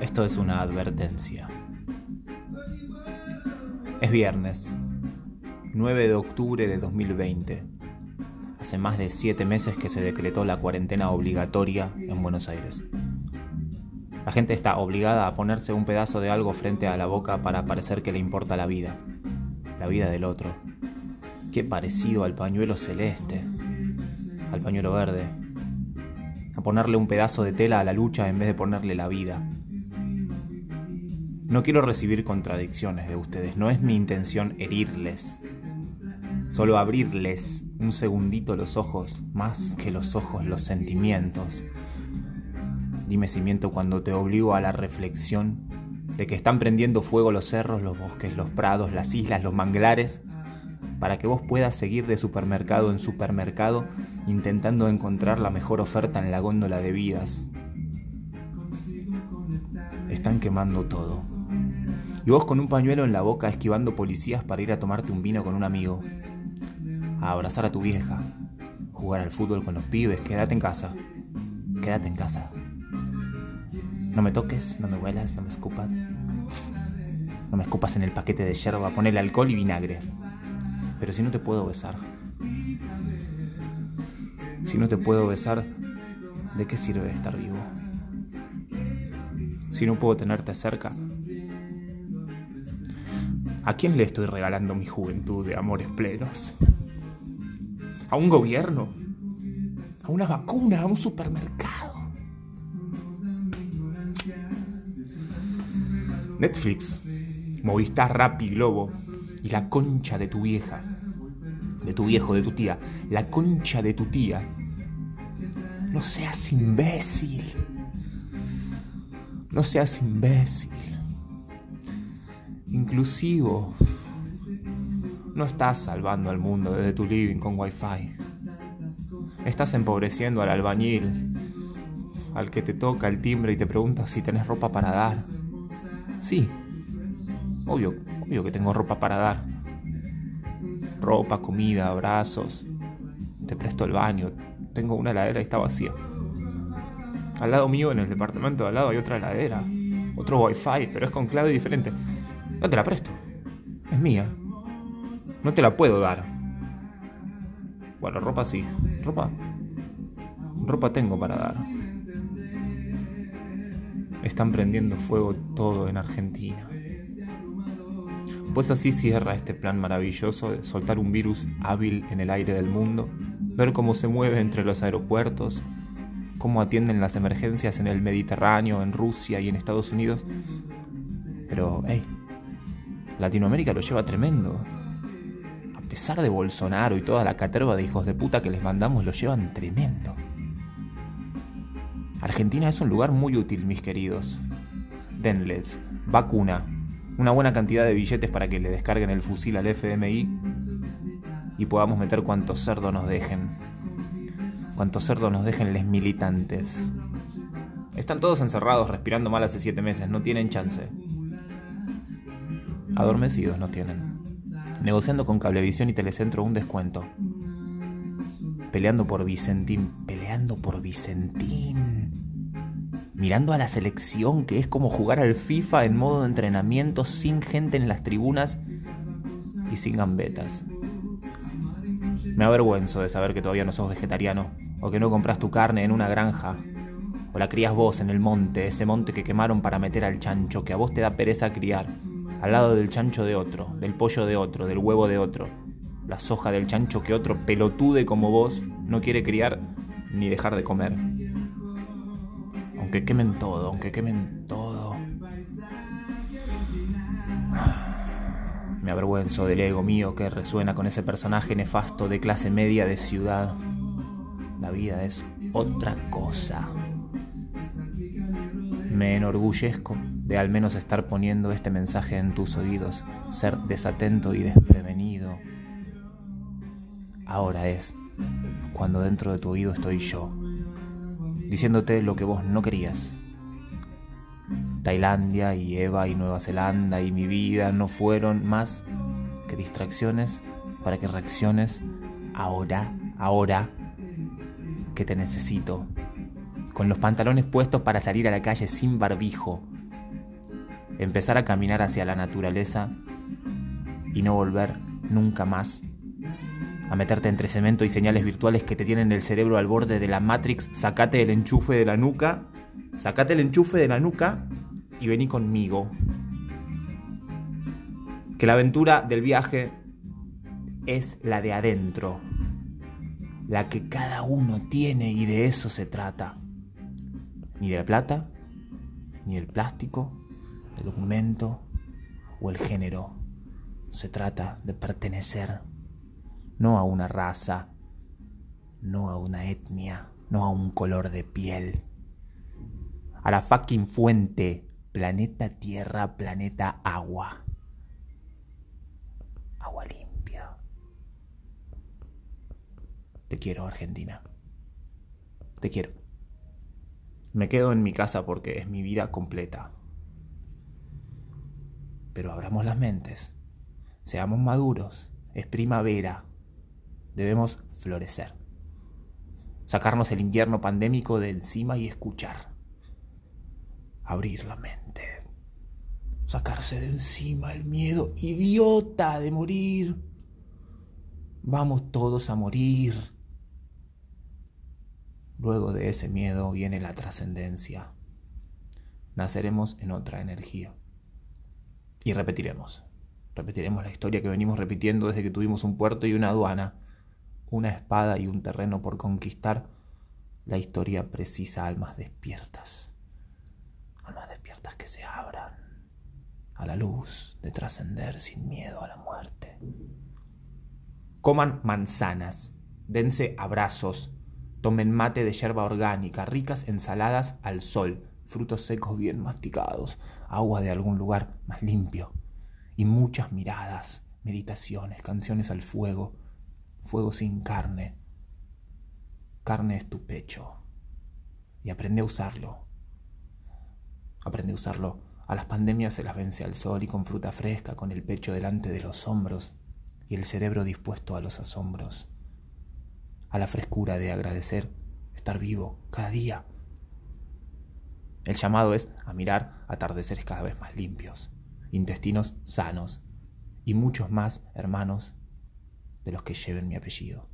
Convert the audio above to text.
Esto es una advertencia. Es viernes, 9 de octubre de 2020. Hace más de 7 meses que se decretó la cuarentena obligatoria en Buenos Aires. La gente está obligada a ponerse un pedazo de algo frente a la boca para parecer que le importa la vida, la vida del otro. Qué parecido al pañuelo celeste, al pañuelo verde. Ponerle un pedazo de tela a la lucha en vez de ponerle la vida. No quiero recibir contradicciones de ustedes, no es mi intención herirles. Solo abrirles un segundito los ojos, más que los ojos, los sentimientos. Dime si miento cuando te obligo a la reflexión de que están prendiendo fuego los cerros, los bosques, los prados, las islas, los manglares, para que vos puedas seguir de supermercado en supermercado intentando encontrar la mejor oferta en la góndola de vidas. Están quemando todo. Y vos con un pañuelo en la boca esquivando policías para ir a tomarte un vino con un amigo. A abrazar a tu vieja. Jugar al fútbol con los pibes. Quédate en casa. Quédate en casa. No me toques, no me huelas, no me escupas. No me escupas en el paquete de yerba, ponele alcohol y vinagre. Pero si no te puedo besar. Si no te puedo besar, ¿de qué sirve estar vivo? Si no puedo tenerte cerca, ¿A quién le estoy regalando mi juventud de amores plenos? ¿A un gobierno? ¿A una vacuna? ¿A un supermercado? Netflix, Movistar, Rappi, Globo y la concha de tu vieja, de tu viejo, de tu tía, la concha de tu tía. No seas imbécil. No seas imbécil inclusivo. No estás salvando al mundo desde tu living con wifi. Estás empobreciendo al albañil, al que te toca el timbre y te pregunta si tenés ropa para dar. Sí, obvio, obvio que tengo ropa para dar. Ropa, comida, abrazos. Te presto el baño. Tengo una heladera y está vacía. Al lado mío, en el departamento de al lado, hay otra heladera. Otro wifi, pero es con clave diferente. No te la presto. Es mía. No te la puedo dar. Bueno, ropa sí. Ropa. Ropa tengo para dar. Están prendiendo fuego todo en Argentina. Pues así cierra este plan maravilloso de soltar un virus hábil en el aire del mundo, ver cómo se mueve entre los aeropuertos, cómo atienden las emergencias en el Mediterráneo, en Rusia y en Estados Unidos. Pero, hey, Latinoamérica lo lleva tremendo. A pesar de Bolsonaro y toda la caterva de hijos de puta que les mandamos, lo llevan tremendo. Argentina es un lugar muy útil, mis queridos. Denles, vacuna, una buena cantidad de billetes para que le descarguen el fusil al FMI y podamos meter cuantos cerdos nos dejen. Cuantos cerdos nos dejen les militantes. Están todos encerrados, respirando mal hace siete meses, no tienen chance. Adormecidos no tienen. Negociando con Cablevisión y Telecentro un descuento. Peleando por Vicentín. Peleando por Vicentín. Mirando a la selección que es como jugar al FIFA en modo de entrenamiento sin gente en las tribunas y sin gambetas. Me avergüenzo de saber que todavía no sos vegetariano o que no compras tu carne en una granja o la crías vos en el monte, ese monte que quemaron para meter al chancho que a vos te da pereza criar al lado del chancho de otro, del pollo de otro, del huevo de otro, la soja del chancho que otro pelotude como vos no quiere criar ni dejar de comer. Aunque quemen todo, aunque quemen todo. Me avergüenzo del ego mío que resuena con ese personaje nefasto de clase media de ciudad. La vida es otra cosa. Me enorgullezco de al menos estar poniendo este mensaje en tus oídos, ser desatento y desprevenido. Ahora es cuando dentro de tu oído estoy yo, diciéndote lo que vos no querías. Tailandia y Eva y Nueva Zelanda y mi vida no fueron más que distracciones para que reacciones ahora, ahora que te necesito. Con los pantalones puestos para salir a la calle sin barbijo, empezar a caminar hacia la naturaleza y no volver nunca más a meterte entre cemento y señales virtuales que te tienen el cerebro al borde de la Matrix, sacate el enchufe de la nuca, sacate el enchufe de la nuca y vení conmigo. Que la aventura del viaje es la de adentro, la que cada uno tiene y de eso se trata. Ni de la plata, ni del plástico, el documento o el género. Se trata de pertenecer no a una raza, no a una etnia, no a un color de piel. A la fucking fuente, planeta Tierra, planeta agua. Agua limpia. Te quiero, Argentina. Te quiero. Me quedo en mi casa porque es mi vida completa. Pero abramos las mentes. Seamos maduros. Es primavera debemos florecer. Sacarnos el invierno pandémico de encima y escuchar. Abrir la mente. Sacarse de encima el miedo idiota de morir. Vamos todos a morir. Luego de ese miedo viene la trascendencia. Naceremos en otra energía. Y repetiremos. Repetiremos la historia que venimos repitiendo desde que tuvimos un puerto y una aduana una espada y un terreno por conquistar, la historia precisa almas despiertas. Almas despiertas que se abran a la luz de trascender sin miedo a la muerte. Coman manzanas, dense abrazos, tomen mate de yerba orgánica, ricas ensaladas al sol, frutos secos bien masticados, agua de algún lugar más limpio, y muchas miradas, meditaciones, canciones al fuego, fuego sin carne. Carne es tu pecho. Y aprende a usarlo. Aprende a usarlo. A las pandemias se las vence al sol y con fruta fresca, con el pecho delante de los hombros y el cerebro dispuesto a los asombros. A la frescura de agradecer estar vivo cada día. El llamado es a mirar atardeceres cada vez más limpios, intestinos sanos y muchos más hermanos de los que lleven mi apellido.